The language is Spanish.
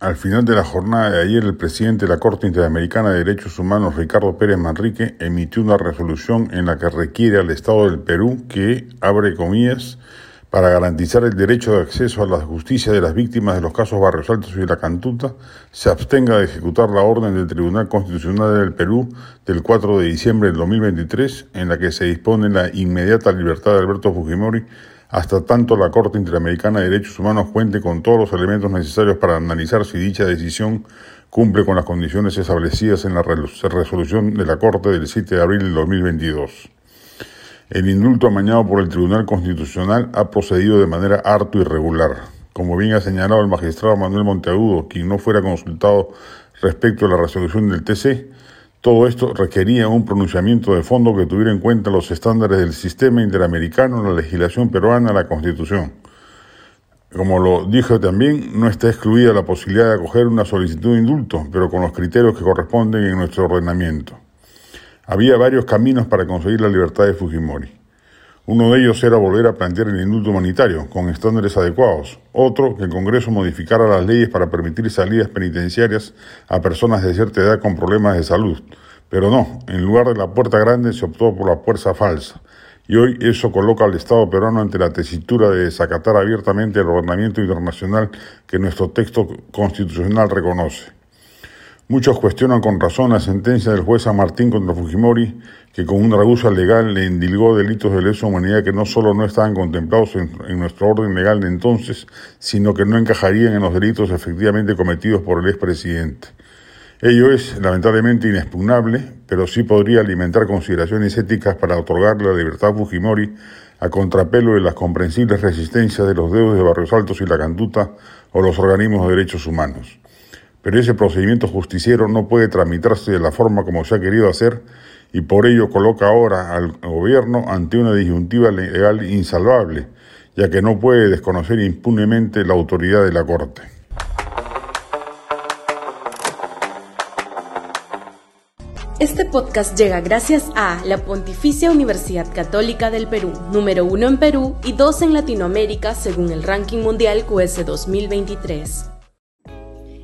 Al final de la jornada de ayer, el presidente de la Corte Interamericana de Derechos Humanos, Ricardo Pérez Manrique, emitió una resolución en la que requiere al Estado del Perú que, abre comillas, para garantizar el derecho de acceso a la justicia de las víctimas de los casos Barrios Altos y La Cantuta, se abstenga de ejecutar la orden del Tribunal Constitucional del Perú del 4 de diciembre del 2023, en la que se dispone la inmediata libertad de Alberto Fujimori hasta tanto la Corte Interamericana de Derechos Humanos cuente con todos los elementos necesarios para analizar si dicha decisión cumple con las condiciones establecidas en la resolución de la Corte del 7 de abril del 2022. El indulto amañado por el Tribunal Constitucional ha procedido de manera harto irregular. Como bien ha señalado el magistrado Manuel Monteagudo, quien no fuera consultado respecto a la resolución del TC, todo esto requería un pronunciamiento de fondo que tuviera en cuenta los estándares del sistema interamericano, la legislación peruana, la Constitución. Como lo dije también, no está excluida la posibilidad de acoger una solicitud de indulto, pero con los criterios que corresponden en nuestro ordenamiento. Había varios caminos para conseguir la libertad de Fujimori. Uno de ellos era volver a plantear el indulto humanitario, con estándares adecuados. Otro, que el Congreso modificara las leyes para permitir salidas penitenciarias a personas de cierta edad con problemas de salud. Pero no, en lugar de la puerta grande se optó por la puerta falsa. Y hoy eso coloca al Estado peruano ante la tesitura de desacatar abiertamente el ordenamiento internacional que nuestro texto constitucional reconoce. Muchos cuestionan con razón la sentencia del juez San Martín contra Fujimori, que con una rebusa legal le indilgó delitos de lesa humanidad que no solo no estaban contemplados en, nuestro orden legal de entonces, sino que no encajarían en los delitos efectivamente cometidos por el expresidente. Ello es lamentablemente inexpugnable, pero sí podría alimentar consideraciones éticas para otorgarle la libertad a Fujimori a contrapelo de las comprensibles resistencias de los dedos de Barrios Altos y La Cantuta o los organismos de derechos humanos. Pero ese procedimiento justiciero no puede tramitarse de la forma como se ha querido hacer y por ello coloca ahora al gobierno ante una disyuntiva legal insalvable, ya que no puede desconocer impunemente la autoridad de la Corte. Este podcast llega gracias a la Pontificia Universidad Católica del Perú, número uno en Perú y dos en Latinoamérica según el ranking mundial QS 2023.